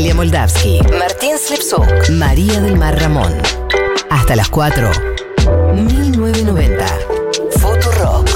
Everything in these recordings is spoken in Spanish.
Galia Moldavsky, Martín Slipsuk, María del Mar Ramón. Hasta las 4. 1990. Rock.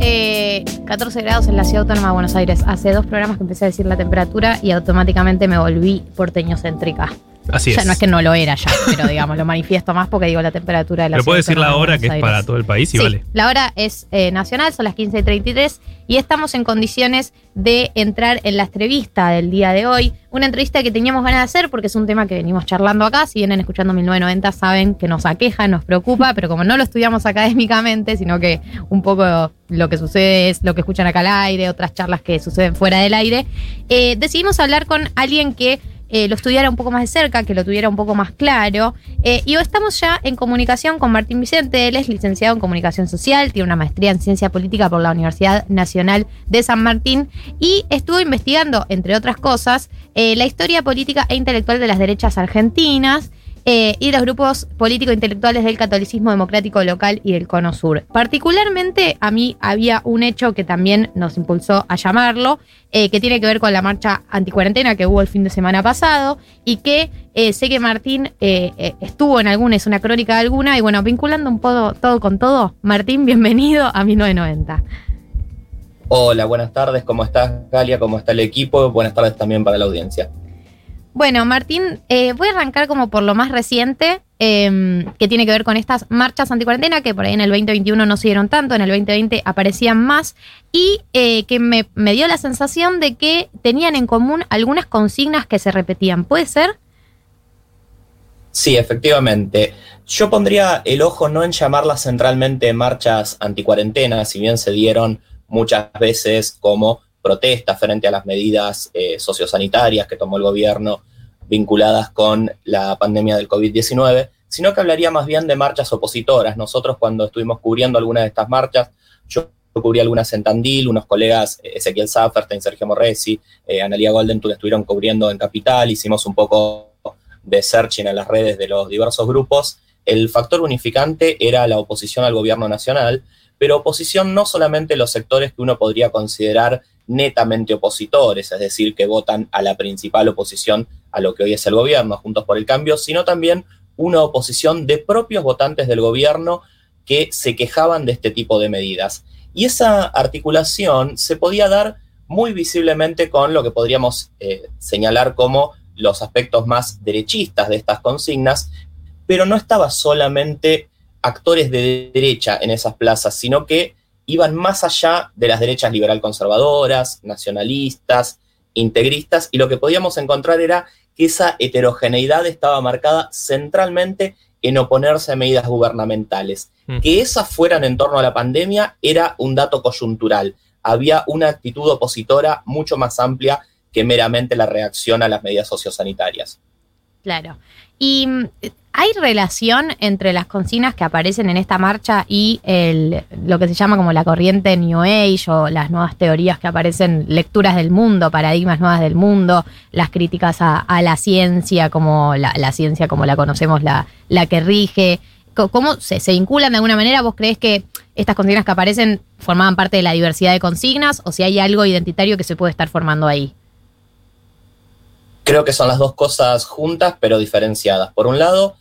Eh, 14 grados en la ciudad autónoma de Buenos Aires. Hace dos programas que empecé a decir la temperatura y automáticamente me volví porteño-céntrica. Así ya es. no es que no lo era ya, pero digamos, lo manifiesto más porque digo la temperatura de la Pero puedo decir ciudad la de hora que es para todo el país y Sí, vale. La hora es eh, nacional, son las 15.33 y estamos en condiciones de entrar en la entrevista del día de hoy. Una entrevista que teníamos ganas de hacer porque es un tema que venimos charlando acá. Si vienen escuchando 1990 saben que nos aqueja, nos preocupa, pero como no lo estudiamos académicamente, sino que un poco lo que sucede es lo que escuchan acá al aire, otras charlas que suceden fuera del aire, eh, decidimos hablar con alguien que eh, lo estudiara un poco más de cerca, que lo tuviera un poco más claro. Eh, y estamos ya en comunicación con Martín Vicente. Él es licenciado en comunicación social, tiene una maestría en ciencia política por la Universidad Nacional de San Martín y estuvo investigando, entre otras cosas, eh, la historia política e intelectual de las derechas argentinas. Eh, y los grupos político-intelectuales del catolicismo democrático local y del Cono Sur. Particularmente a mí había un hecho que también nos impulsó a llamarlo, eh, que tiene que ver con la marcha anticuarentena que hubo el fin de semana pasado y que eh, sé que Martín estuvo en alguna, es una crónica de alguna, y bueno, vinculando un poco todo con todo, Martín, bienvenido a 1990. Hola, buenas tardes, ¿cómo estás Galia? ¿Cómo está el equipo? Buenas tardes también para la audiencia. Bueno, Martín, eh, voy a arrancar como por lo más reciente, eh, que tiene que ver con estas marchas anticuarentena, que por ahí en el 2021 no se dieron tanto, en el 2020 aparecían más, y eh, que me, me dio la sensación de que tenían en común algunas consignas que se repetían. ¿Puede ser? Sí, efectivamente. Yo pondría el ojo no en llamarlas centralmente marchas anticuarentena, si bien se dieron muchas veces como protestas frente a las medidas eh, sociosanitarias que tomó el gobierno vinculadas con la pandemia del COVID-19, sino que hablaría más bien de marchas opositoras. Nosotros cuando estuvimos cubriendo algunas de estas marchas, yo cubrí algunas en Tandil, unos colegas, eh, Ezequiel Zafferstein, Sergio Morresi, eh, Analia Goldentul estuvieron cubriendo en Capital, hicimos un poco de searching en las redes de los diversos grupos. El factor unificante era la oposición al gobierno nacional, pero oposición no solamente los sectores que uno podría considerar netamente opositores, es decir, que votan a la principal oposición a lo que hoy es el gobierno, Juntos por el Cambio, sino también una oposición de propios votantes del gobierno que se quejaban de este tipo de medidas. Y esa articulación se podía dar muy visiblemente con lo que podríamos eh, señalar como los aspectos más derechistas de estas consignas, pero no estaba solamente actores de derecha en esas plazas, sino que iban más allá de las derechas liberal conservadoras, nacionalistas, integristas, y lo que podíamos encontrar era que esa heterogeneidad estaba marcada centralmente en oponerse a medidas gubernamentales. Mm. Que esas fueran en torno a la pandemia era un dato coyuntural. Había una actitud opositora mucho más amplia que meramente la reacción a las medidas sociosanitarias. Claro. ¿Y mm, hay relación entre las consignas que aparecen en esta marcha y el, lo que se llama como la corriente New Age o las nuevas teorías que aparecen, lecturas del mundo, paradigmas nuevas del mundo, las críticas a, a la ciencia, como la, ciencia como la conocemos, la, que rige? ¿Cómo se, se vinculan de alguna manera? ¿Vos crees que estas consignas que aparecen formaban parte de la diversidad de consignas o si hay algo identitario que se puede estar formando ahí? Creo que son las dos cosas juntas, pero diferenciadas. Por un lado,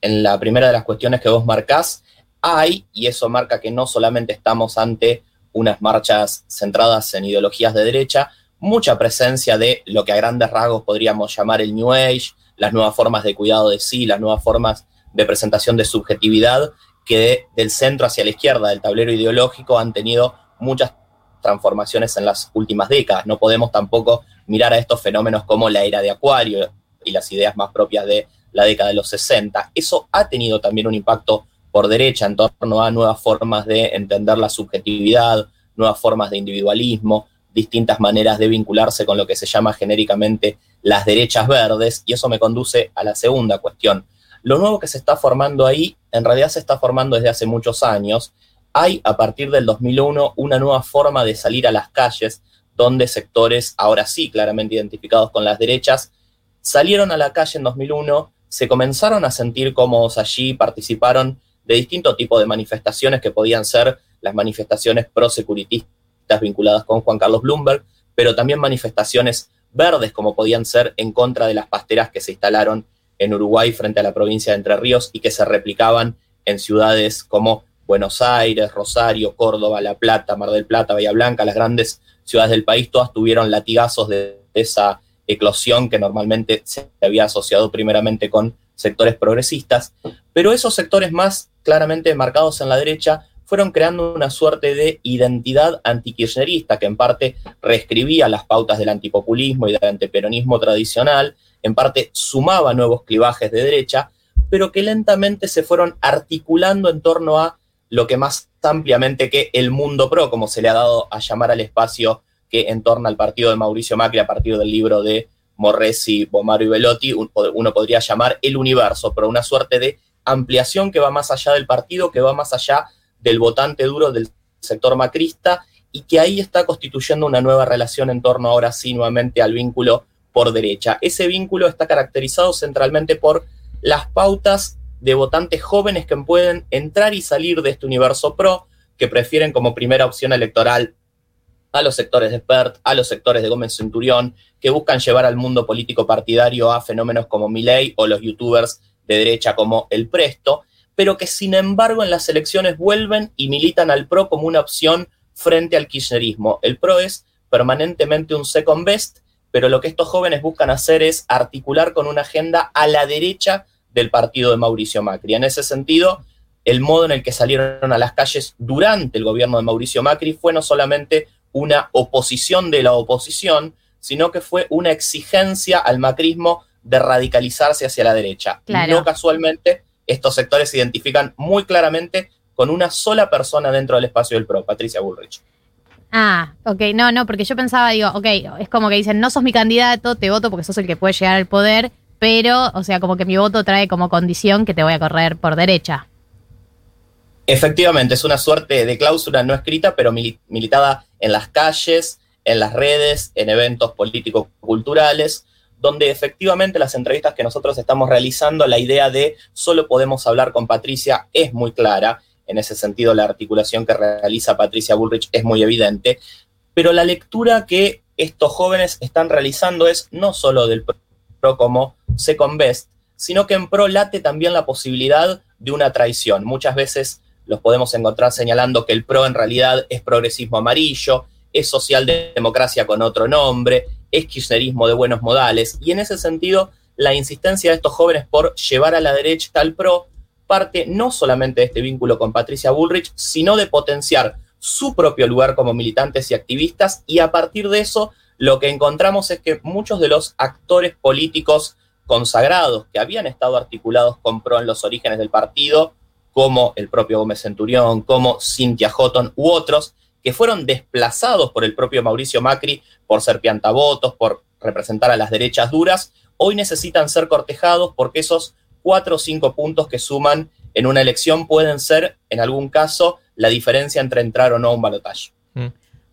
en la primera de las cuestiones que vos marcás, hay, y eso marca que no solamente estamos ante unas marchas centradas en ideologías de derecha, mucha presencia de lo que a grandes rasgos podríamos llamar el New Age, las nuevas formas de cuidado de sí, las nuevas formas de presentación de subjetividad, que de- del centro hacia la izquierda del tablero ideológico han tenido muchas transformaciones en las últimas décadas. No podemos tampoco mirar a estos fenómenos como la era de Acuario y las ideas más propias de la década de los 60. Eso ha tenido también un impacto por derecha en torno a nuevas formas de entender la subjetividad, nuevas formas de individualismo, distintas maneras de vincularse con lo que se llama genéricamente las derechas verdes, y eso me conduce a la segunda cuestión. Lo nuevo que se está formando ahí, en realidad se está formando desde hace muchos años. Hay a partir del 2001 una nueva forma de salir a las calles, donde sectores, ahora sí claramente identificados con las derechas, salieron a la calle en 2001, se comenzaron a sentir cómodos allí, participaron de distinto tipo de manifestaciones que podían ser las manifestaciones prosecuritistas vinculadas con Juan Carlos Bloomberg, pero también manifestaciones verdes como podían ser en contra de las pasteras que se instalaron en Uruguay frente a la provincia de Entre Ríos y que se replicaban en ciudades como Buenos Aires, Rosario, Córdoba, La Plata, Mar del Plata, Bahía Blanca, las grandes ciudades del país, todas tuvieron latigazos de esa eclosión que normalmente se había asociado primeramente con sectores progresistas, pero esos sectores más claramente marcados en la derecha fueron creando una suerte de identidad antikirchnerista que en parte reescribía las pautas del antipopulismo y del antiperonismo tradicional, en parte sumaba nuevos clivajes de derecha, pero que lentamente se fueron articulando en torno a lo que más ampliamente que el mundo pro, como se le ha dado a llamar al espacio que entorna al partido de Mauricio Macri a partir del libro de Morresi, Bomaro y Velotti, uno podría llamar el universo, pero una suerte de ampliación que va más allá del partido, que va más allá del votante duro del sector macrista y que ahí está constituyendo una nueva relación en torno ahora sí nuevamente al vínculo por derecha. Ese vínculo está caracterizado centralmente por las pautas de votantes jóvenes que pueden entrar y salir de este universo pro, que prefieren como primera opción electoral a los sectores de PERT, a los sectores de Gómez Centurión, que buscan llevar al mundo político partidario a fenómenos como Milei o los youtubers de derecha como El Presto, pero que sin embargo en las elecciones vuelven y militan al PRO como una opción frente al kirchnerismo. El PRO es permanentemente un second best, pero lo que estos jóvenes buscan hacer es articular con una agenda a la derecha del partido de Mauricio Macri. En ese sentido, el modo en el que salieron a las calles durante el gobierno de Mauricio Macri fue no solamente una oposición de la oposición, sino que fue una exigencia al macrismo de radicalizarse hacia la derecha. No casualmente, estos sectores se identifican muy claramente con una sola persona dentro del espacio del PRO, Patricia Bullrich. Ah, ok, no, no, porque yo pensaba, digo, ok, es como que dicen, no sos mi candidato, te voto porque sos el que puede llegar al poder, pero, o sea, como que mi voto trae como condición que te voy a correr por derecha. Efectivamente, es una suerte de cláusula no escrita, pero militada en las calles, en las redes, en eventos políticos culturales, donde efectivamente las entrevistas que nosotros estamos realizando, la idea de solo podemos hablar con Patricia es muy clara. En ese sentido, la articulación que realiza Patricia Bullrich es muy evidente. Pero la lectura que estos jóvenes están realizando es no solo del PRO como second best, sino que en PRO late también la posibilidad de una traición. Muchas veces los podemos encontrar señalando que el PRO en realidad es progresismo amarillo, es socialdemocracia con otro nombre, es kirchnerismo de buenos modales, y en ese sentido la insistencia de estos jóvenes por llevar a la derecha al PRO parte no solamente de este vínculo con Patricia Bullrich, sino de potenciar su propio lugar como militantes y activistas, y a partir de eso lo que encontramos es que muchos de los actores políticos consagrados que habían estado articulados con PRO en los orígenes del partido, como el propio Gómez Centurión, como Cintia Houghton u otros, que fueron desplazados por el propio Mauricio Macri por ser piantavotos, por representar a las derechas duras, hoy necesitan ser cortejados porque esos cuatro o cinco puntos que suman en una elección pueden ser, en algún caso, la diferencia entre entrar o no a un balotaje.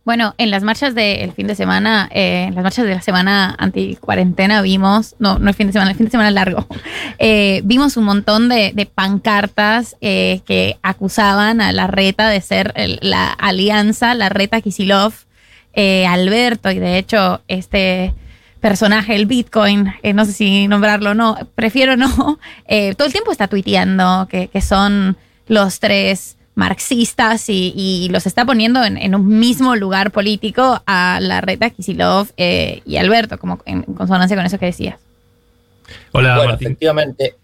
Bueno, en las marchas del fin de semana, eh, en las marchas de la semana anti-cuarentena vimos, no, no el fin de semana, el fin de semana largo, eh, vimos un montón de, pancartas eh, que acusaban a la reta de ser la alianza, la reta Kisilov, Alberto, y de hecho este personaje, el Bitcoin, no sé si nombrarlo o no, prefiero no, todo el tiempo está tuiteando que, que son los tres marxistas y, los está poniendo en, un mismo lugar político a la reta Kisilov eh, y Alberto, como en, consonancia con eso que decías. Hola, bueno, efectivamente.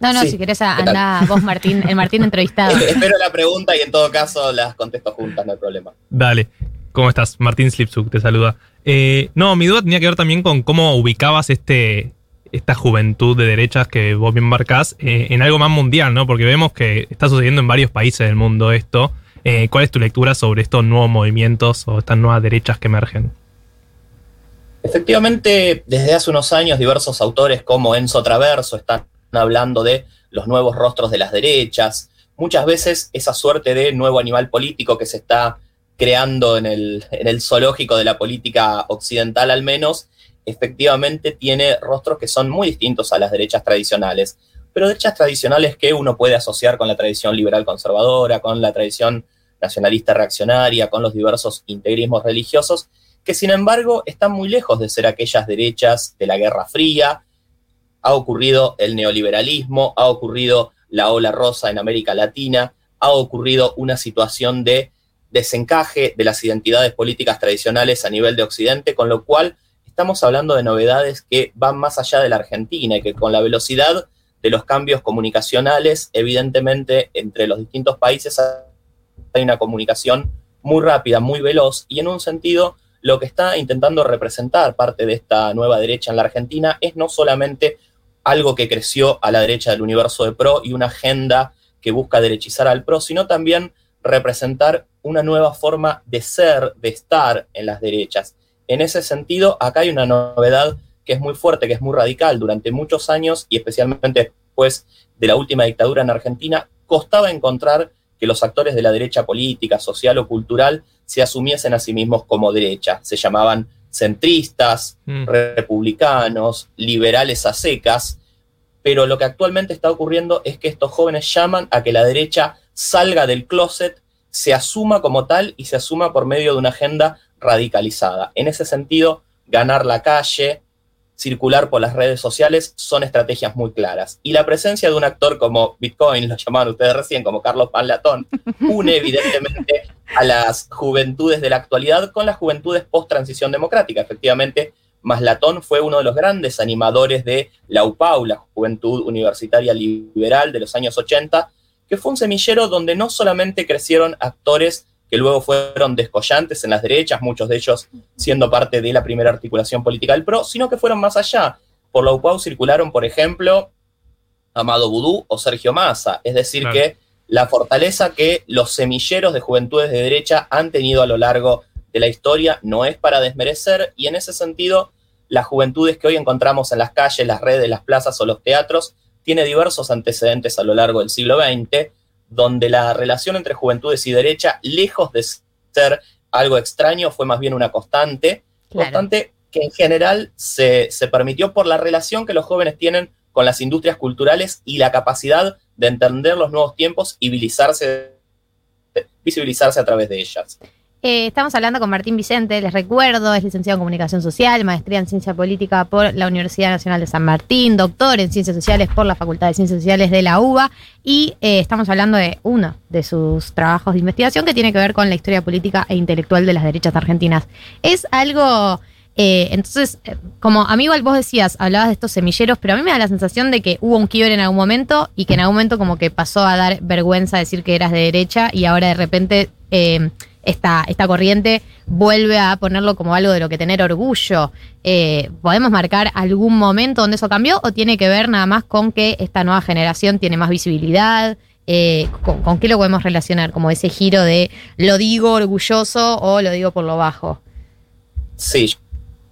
No, no, si querés anda vos, Martín, el Martín entrevistado. Espero la pregunta y en todo caso las contesto juntas, no hay problema. Dale. ¿Cómo estás? Martín Slipsuk te saluda. Eh, no, mi duda tenía que ver también con cómo ubicabas este, esta juventud de derechas que vos bien marcás eh, en algo más mundial, ¿no? Porque vemos que está sucediendo en varios países del mundo esto. Eh, ¿Cuál es tu lectura sobre estos nuevos movimientos o estas nuevas derechas que emergen? Efectivamente, desde hace unos años diversos autores como Enzo Traverso están hablando de los nuevos rostros de las derechas. Muchas veces esa suerte de nuevo animal político que se está creando en el, en el zoológico de la política occidental al menos, efectivamente tiene rostros que son muy distintos a las derechas tradicionales, pero derechas tradicionales que uno puede asociar con la tradición liberal conservadora, con la tradición nacionalista reaccionaria, con los diversos integrismos religiosos, que sin embargo están muy lejos de ser aquellas derechas de la Guerra Fría. Ha ocurrido el neoliberalismo, ha ocurrido la ola rosa en América Latina, ha ocurrido una situación de desencaje de las identidades políticas tradicionales a nivel de Occidente, con lo cual estamos hablando de novedades que van más allá de la Argentina y que con la velocidad de los cambios comunicacionales, evidentemente entre los distintos países hay una comunicación muy rápida, muy veloz y en un sentido lo que está intentando representar parte de esta nueva derecha en la Argentina es no solamente algo que creció a la derecha del universo de PRO y una agenda que busca derechizar al PRO, sino también representar una nueva forma de ser, de estar en las derechas. En ese sentido, acá hay una novedad que es muy fuerte, que es muy radical. Durante muchos años, y especialmente después de la última dictadura en Argentina, costaba encontrar que los actores de la derecha política, social o cultural se asumiesen a sí mismos como derecha. Se llamaban centristas, mm. republicanos, liberales a secas, pero lo que actualmente está ocurriendo es que estos jóvenes llaman a que la derecha salga del closet, se asuma como tal y se asuma por medio de una agenda radicalizada. En ese sentido, ganar la calle, circular por las redes sociales son estrategias muy claras. Y la presencia de un actor como Bitcoin, lo llamaban ustedes recién, como Carlos Panlatón, une evidentemente a las juventudes de la actualidad con las juventudes post-transición democrática. Efectivamente, Maslatón fue uno de los grandes animadores de la UPAU, la Juventud Universitaria Liberal de los años 80, que fue un semillero donde no solamente crecieron actores que luego fueron descollantes en las derechas, muchos de ellos siendo parte de la primera articulación política del PRO, sino que fueron más allá. Por la UPAU circularon, por ejemplo, Amado Vudú o Sergio Massa, es decir, que la fortaleza que los semilleros de juventudes de derecha han tenido a lo largo de la historia no es para desmerecer y en ese sentido las juventudes que hoy encontramos en las calles, las redes, las plazas o los teatros tiene diversos antecedentes a lo largo del siglo XX donde la relación entre juventudes y derecha, lejos de ser algo extraño, fue más bien una constante, constante que en general se, se permitió por la relación que los jóvenes tienen con las industrias culturales y la capacidad de entender los nuevos tiempos y visibilizarse, visibilizarse a través de ellas. Eh, estamos hablando con Martín Vicente, les recuerdo, es licenciado en Comunicación Social, maestría en Ciencia Política por la Universidad Nacional de San Martín, doctor en Ciencias Sociales por la Facultad de Ciencias Sociales de la UBA y eh, estamos hablando de uno de sus trabajos de investigación que tiene que ver con la historia política e intelectual de las derechas argentinas. Es algo... Eh, entonces, como amigo, vos decías, hablabas de estos semilleros, pero a mí me da la sensación de que hubo un quiebre en algún momento y que en algún momento como que pasó a dar vergüenza decir que eras de derecha y ahora de repente esta, esta corriente vuelve a ponerlo como algo de lo que tener orgullo. Eh, ¿Podemos marcar algún momento donde eso cambió o tiene que ver nada más con que esta nueva generación tiene más visibilidad? Eh, con, qué lo podemos relacionar? Como ese giro de lo digo orgulloso o lo digo por lo bajo. Sí,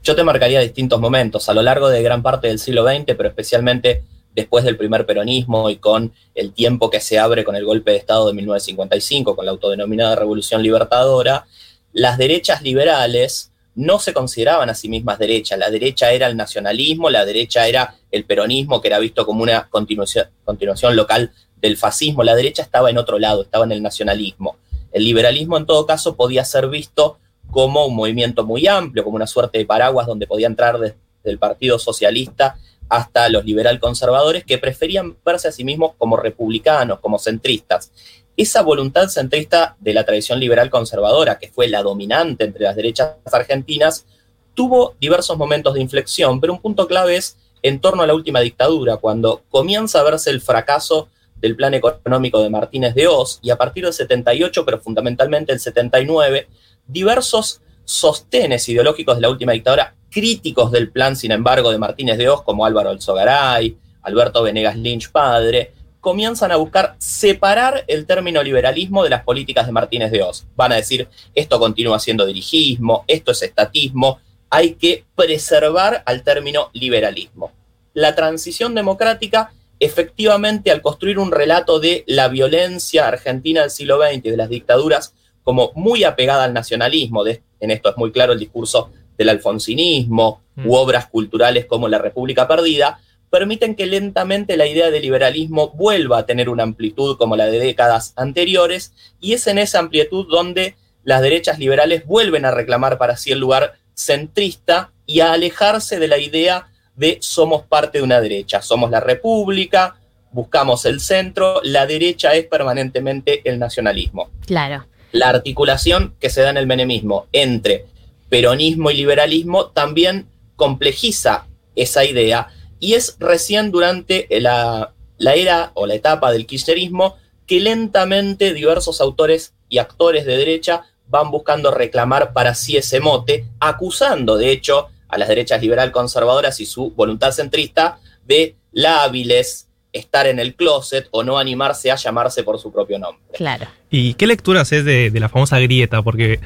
yo te marcaría distintos momentos a lo largo de gran parte del siglo XX, pero especialmente después del primer peronismo y con el tiempo que se abre con el golpe de Estado de 1955, con la autodenominada Revolución Libertadora, las derechas liberales no se consideraban a sí mismas derechas. La derecha era el nacionalismo, la derecha era el peronismo, que era visto como una continuación, continuación local del fascismo. La derecha estaba en otro lado, estaba en el nacionalismo. El liberalismo, en todo caso, podía ser visto como un movimiento muy amplio, como una suerte de paraguas donde podía entrar desde el Partido Socialista hasta los liberal conservadores que preferían verse a sí mismos como republicanos, como centristas. Esa voluntad centrista de la tradición liberal conservadora, que fue la dominante entre las derechas argentinas, tuvo diversos momentos de inflexión, pero un punto clave es en torno a la última dictadura, cuando comienza a verse el fracaso del plan económico de Martínez de Oz y a partir del 78, pero fundamentalmente el 79, diversos sostenes ideológicos de la última dictadura críticos del plan, sin embargo, de Martínez de Oz, como Álvaro Alzogaray, Alberto Venegas Lynch padre, comienzan a buscar separar el término liberalismo de las políticas de Martínez de Oz. Van a decir, esto continúa siendo dirigismo, esto es estatismo, hay que preservar al término liberalismo. La transición democrática, efectivamente, al construir un relato de la violencia argentina del siglo XX y de las dictaduras como muy apegada al nacionalismo, en esto es muy claro el discurso del alfonsinismo u mm. obras culturales como La República Perdida, permiten que lentamente la idea de liberalismo vuelva a tener una amplitud como la de décadas anteriores, y es en esa amplitud donde las derechas liberales vuelven a reclamar para sí el lugar centrista y a alejarse de la idea de somos parte de una derecha, somos la república, buscamos el centro, la derecha es permanentemente el nacionalismo. Claro. La articulación que se da en el menemismo entre peronismo y liberalismo también complejiza esa idea y es recién durante la, la era o la etapa del kirchnerismo que lentamente diversos autores y actores de derecha van buscando reclamar para sí ese mote, acusando de hecho a las derechas liberal conservadoras y su voluntad centrista de lábiles, estar en el closet o no animarse a llamarse por su propio nombre. Claro. ¿Y qué lectura haces de, de la famosa grieta? Porque,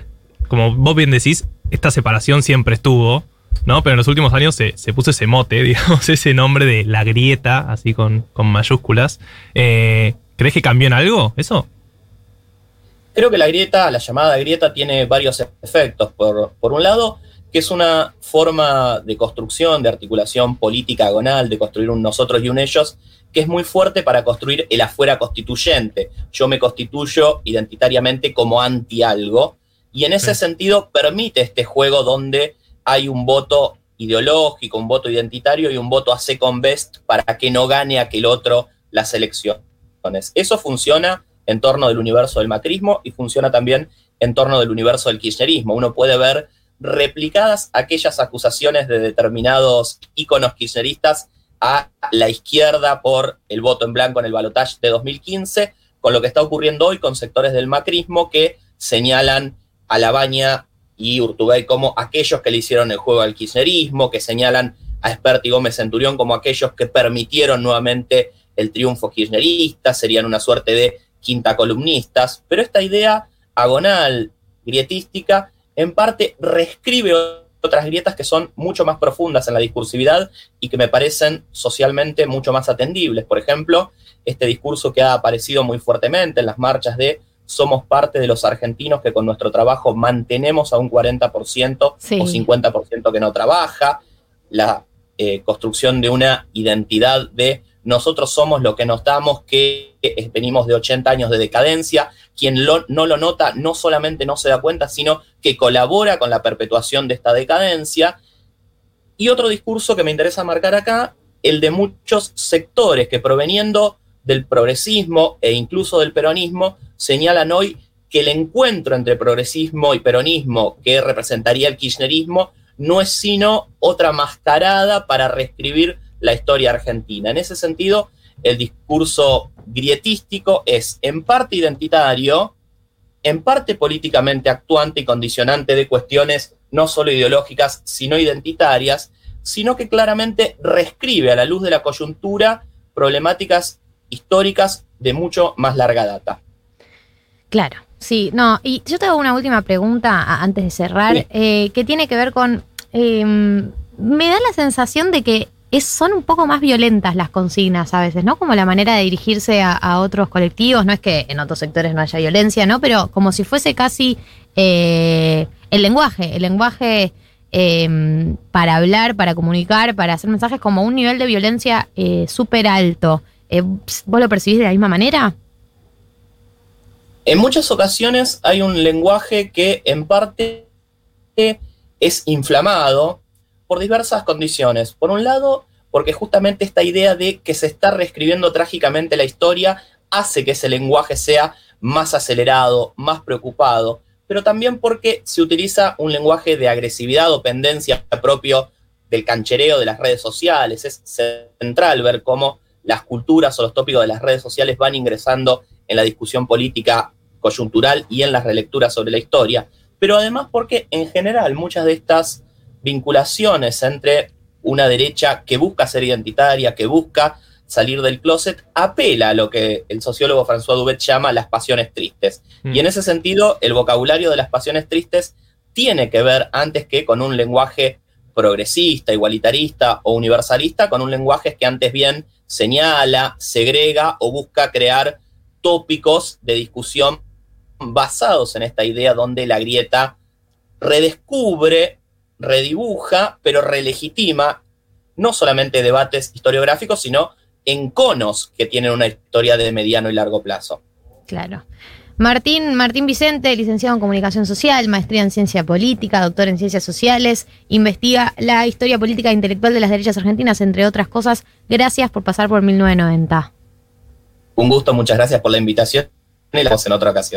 como vos bien decís, esta separación siempre estuvo, ¿no? Pero en los últimos años se, se puso ese mote, digamos, ese nombre de la grieta, así con, con mayúsculas. Eh, ¿Crees que cambió en algo eso? Creo que la grieta, la llamada grieta, tiene varios efectos. Por, por un lado, que es una forma de construcción, de articulación política agonal, de construir un nosotros y un ellos, que es muy fuerte para construir el afuera constituyente. Yo me constituyo identitariamente como anti algo, y en ese Sí. sentido permite este juego donde hay un voto ideológico, un voto identitario y un voto a second best para que no gane aquel otro las elecciones. Eso funciona en torno del universo del macrismo y funciona también en torno del universo del kirchnerismo. Uno puede ver replicadas aquellas acusaciones de determinados íconos kirchneristas a la izquierda por el voto en blanco en el balotaje de 2015, con lo que está ocurriendo hoy con sectores del macrismo que señalan a Labaña y Urtubey como aquellos que le hicieron el juego al kirchnerismo, que señalan a Espert y Gómez Centurión como aquellos que permitieron nuevamente el triunfo kirchnerista, serían una suerte de quinta columnistas, pero esta idea agonal, grietística, en parte reescribe otras grietas que son mucho más profundas en la discursividad y que me parecen socialmente mucho más atendibles. Por ejemplo, este discurso que ha aparecido muy fuertemente en las marchas de somos parte de los argentinos que con nuestro trabajo mantenemos a un 40% Sí. o 50% que no trabaja, la eh, construcción de una identidad de nosotros somos lo que nos damos, que venimos de 80 años de decadencia, quien lo- no lo nota no solamente no se da cuenta, sino que colabora con la perpetuación de esta decadencia. Y otro discurso que me interesa marcar acá, el de muchos sectores que proveniendo del progresismo e incluso del peronismo, señalan hoy que el encuentro entre progresismo y peronismo que representaría el kirchnerismo no es sino otra mascarada para reescribir la historia argentina. En ese sentido, el discurso grietístico es en parte identitario, en parte políticamente actuante y condicionante de cuestiones no solo ideológicas, sino identitarias, sino que claramente reescribe a la luz de la coyuntura problemáticas históricas de mucho más larga data. Claro, sí, no, y yo te hago una última pregunta antes de cerrar, Sí. eh, que tiene que ver con, eh, me da la sensación de que es, son un poco más violentas las consignas a veces, ¿no? Como la manera de dirigirse a, a otros colectivos, no es que en otros sectores no haya violencia, ¿no? Pero como si fuese casi eh, el lenguaje, el lenguaje eh, para hablar, para comunicar, para hacer mensajes como un nivel de violencia eh, súper alto. Eh, ¿Vos lo percibís de la misma manera? En muchas ocasiones hay un lenguaje que en parte es inflamado por diversas condiciones. Por un lado, porque justamente esta idea de que se está reescribiendo trágicamente la historia hace que ese lenguaje sea más acelerado, más preocupado, pero también porque se utiliza un lenguaje de agresividad o pendencia propio del canchereo de las redes sociales. Es central ver cómo las culturas o los tópicos de las redes sociales van ingresando en la discusión política coyuntural y en las relecturas sobre la historia, pero además porque en general muchas de estas vinculaciones entre una derecha que busca ser identitaria, que busca salir del closet, apela a lo que el sociólogo François Dubet llama las pasiones tristes. Mm. Y en ese sentido, el vocabulario de las pasiones tristes tiene que ver antes que con un lenguaje progresista, igualitarista o universalista, con un lenguaje que antes bien señala, segrega o busca crear tópicos de discusión basados en esta idea donde la grieta redescubre, redibuja, pero relegitima no solamente debates historiográficos, sino en conos que tienen una historia de mediano y largo plazo. Claro. Martín, Martín Vicente, licenciado en Comunicación Social, maestría en Ciencia Política, doctor en Ciencias Sociales, investiga la historia política e intelectual de las derechas argentinas, entre otras cosas. Gracias por pasar por 1990. Un gusto, muchas gracias por la invitación en otra ocasión.